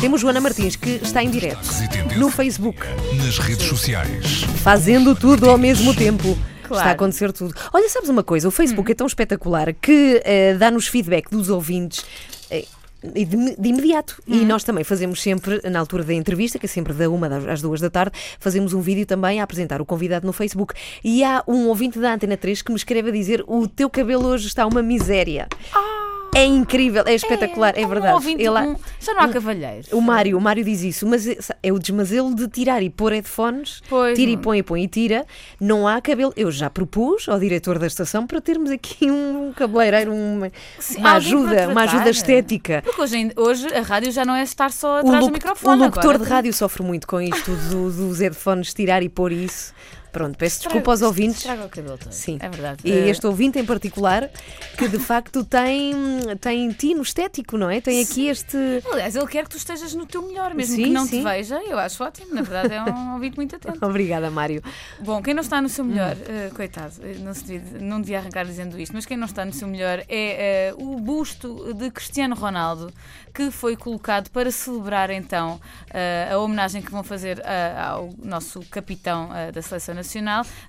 Temos Joana Martins, que está em direto no Facebook, nas redes sociais. fazendo tudo ao mesmo tempo. Claro. Está a acontecer tudo. Olha, sabes uma coisa? O Facebook é tão espetacular que eh, dá-nos feedback dos ouvintes. eh, de, de imediato. E nós também fazemos sempre, na altura da entrevista, que é sempre da uma às duas da tarde, fazemos um vídeo também a apresentar o convidado no Facebook. E há um ouvinte da Antena 3 que me escreve a dizer: O teu cabelo hoje está uma miséria. É incrível, é espetacular, é, um verdade. ouvinte, Ele um- já não há cavalheiros. o Mário, o Mário diz isso, mas é- é o desmazelo de tirar e pôr headphones, Pois, tira e não. põe e põe e tira, não há cabelo. Eu já propus ao diretor da estação para termos aqui um cabeleireiro, uma, Sim, uma ajuda, uma ajuda estética. Porque hoje, hoje a rádio já não é estar só O, atrás do loc- microfone. o locutor agora de rádio sofre muito com isto do- dos headphones, tirar e pôr isso. Pronto, peço Estraga- desculpa aos ouvintes. Estraga o cabelo todo. Sim. É verdade. E Eh, este ouvinte em particular, que de facto tem, tem tino estético, não é? Tem aqui este. Aliás, ele quer que tu estejas no teu melhor, mesmo Sim, que não sim. te veja. Eu acho ótimo, na verdade, é um ouvinte muito atento. Obrigada, Mário. Bom, quem não está no seu melhor, Hum. eh, coitado, eh, não, se devia, não devia arrancar dizendo isto, mas quem não está no seu melhor é eh, o busto de Cristiano Ronaldo, que foi colocado para celebrar então a homenagem que vão fazer ao nosso capitão da Seleção Nacional,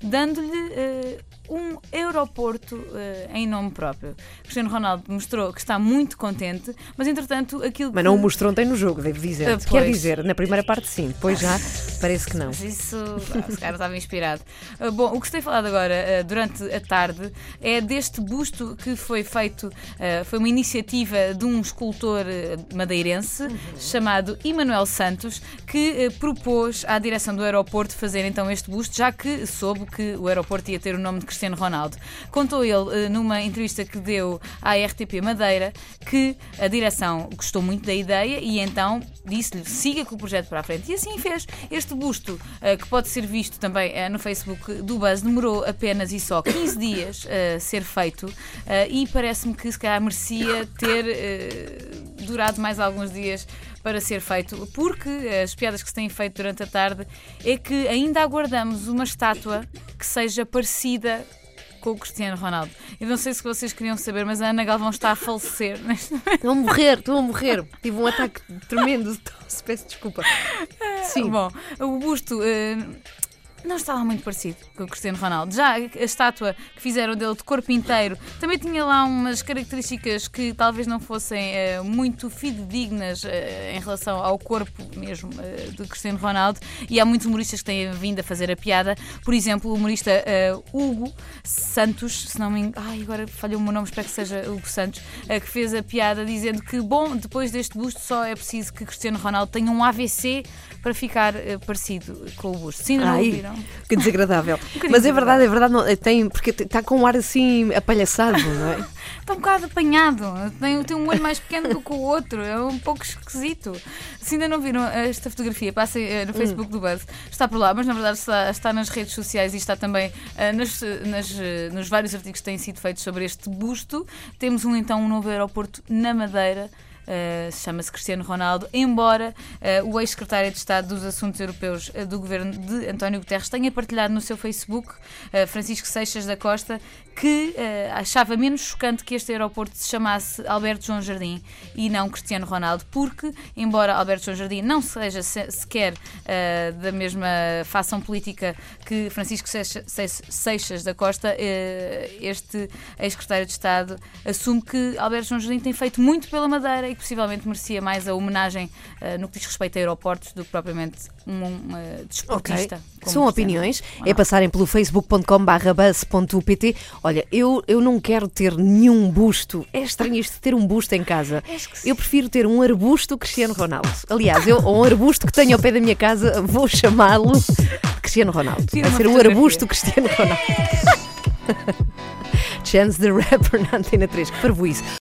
dando-lhe eh, um aeroporto eh, em nome próprio. Cristiano Ronaldo mostrou que está muito contente, mas entretanto aquilo Mas que... não o mostrou ontem no jogo, devo dizer. Ah, Quer dizer, na primeira parte sim, depois já parece que não. Mas isso, ah, se calhar estava inspirado. Ah, Bom, o que tem falado agora, ah, durante a tarde, é deste busto que foi feito, ah, foi uma iniciativa de um escultor madeirense chamado Emanuel Santos, que propôs à direção do aeroporto fazer então este busto, já que soube que o aeroporto ia ter o nome de Cristiano Ronaldo. Contou ele ah, numa entrevista que deu à RTP Madeira que a direção gostou muito da ideia e então disse-lhe siga com o projeto para a frente. E assim fez. Este busto, eh, que pode ser visto também eh, no Facebook do Buzz, demorou apenas e só 15 dias a ser feito eh, e parece-me que se calhar merecia ter eh, durado mais alguns dias para ser feito, porque as piadas que se têm feito durante a tarde é que ainda aguardamos uma estátua que seja parecida com o Cristiano Ronaldo. Eu não sei se vocês queriam saber, mas a Ana Galvão está a falecer. Estou a morrer, estou a morrer. Tive um ataque tremendo de tosse, peço desculpa. Sim. Bom, o busto eh, não está lá muito parecido com o Cristiano Ronaldo. Já a estátua que fizeram dele de corpo inteiro também tinha lá umas características que talvez não fossem eh, muito fidedignas eh, em relação ao corpo mesmo eh, do Cristiano Ronaldo. E há muitos humoristas que têm vindo a fazer a piada. Por exemplo, o humorista Hugo Santos, se não me engano, ai, agora falhou o meu nome, espero que seja Hugo Santos, que fez a piada dizendo que, bom, depois deste busto só é preciso que Cristiano Ronaldo tenha um AVC para ficar parecido com o busto. Ainda não Ai, ouviram. Que desagradável. bocadinho Mas é verdade, é verdade, não, tem, porque está com um ar assim apalhaçado, não é? Está um bocado apanhado. Tem, tem um olho mais pequeno do que o outro. É um pouco esquisito. Se ainda não viram esta fotografia, passem eh, no Facebook do Buzz. Está por lá, mas na verdade está, está nas redes sociais e está também eh, nas, nas, eh, nos vários artigos que têm sido feitos sobre este busto. Temos um então um novo aeroporto na Madeira. Uh, chama-se Cristiano Ronaldo, embora uh, o ex-secretário de Estado dos Assuntos Europeus uh, do governo de António Guterres tenha partilhado no seu Facebook, Francisco Seixas da Costa, que uh, achava menos chocante que este aeroporto se chamasse Alberto João Jardim e não Cristiano Ronaldo, porque, embora Alberto João Jardim não seja se- sequer uh, da mesma fação política que Francisco Seixa- Seix- Seixas da Costa, uh, este ex-secretário de Estado assume que Alberto João Jardim tem feito muito pela Madeira e que possivelmente merecia mais a homenagem no que diz respeito a aeroportos do que propriamente um, uh, desportista. como São opiniões. É passarem pelo facebook.com.br buzz.pt. Olha, eu, eu não quero ter nenhum busto. É estranho isto ter um busto em casa. Eu prefiro ter um arbusto Cristiano Ronaldo. Aliás, eu, ou um arbusto que tenho ao pé da minha casa, vou chamá-lo Cristiano Ronaldo. Vai ser o arbusto Cristiano Ronaldo. Chance the Rapper na Antena 3. Que parvoíce.